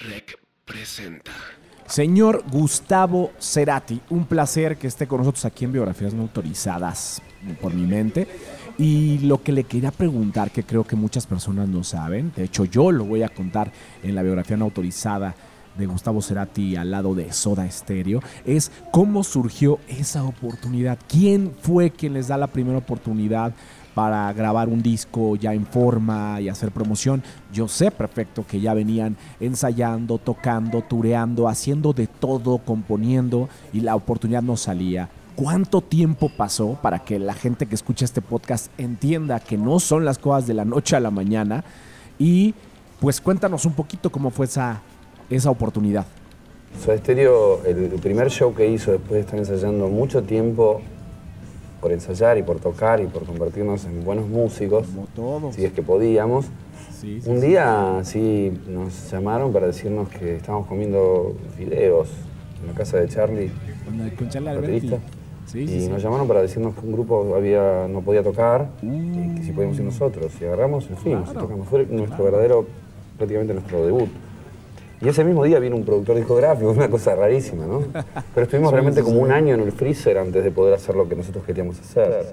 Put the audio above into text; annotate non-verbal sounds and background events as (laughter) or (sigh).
Rec presenta. Señor Gustavo Cerati, un placer que esté con nosotros aquí en Biografías No Autorizadas por mi mente. Y lo que le quería preguntar, que creo que muchas personas no saben, de hecho yo lo voy a contar en la biografía no autorizada de Gustavo Cerati al lado de Soda Stereo, es cómo surgió esa oportunidad. ¿Quién fue quien les da la primera oportunidad para grabar un disco ya en forma y hacer promoción? Yo sé perfecto que ya venían ensayando, tocando, tureando, haciendo de todo, componiendo y la oportunidad no salía. ¿Cuánto tiempo pasó para que la gente que escucha este podcast entienda que no son las cosas de la noche a la mañana? Y pues cuéntanos un poquito cómo fue esa esa oportunidad? Soda Stereo, el primer show que hizo después de estar ensayando mucho tiempo por ensayar y por tocar y por convertirnos en buenos músicos, Como todos. si es que podíamos. Sí, sí, Un sí. día sí nos llamaron para decirnos que estábamos comiendo fideos en la casa de Charlie, Con, Charlie baterista. Sí, y sí, sí. nos llamaron para decirnos que un grupo había, no podía tocar y que si podíamos ir nosotros. Y agarramos y fuimos y Claro, tocamos. Fue nuestro verdadero, prácticamente nuestro debut. Y ese mismo día vino un productor discográfico, una cosa rarísima, ¿no? (laughs) Pero estuvimos realmente como un año en el freezer antes de poder hacer lo que nosotros queríamos hacer.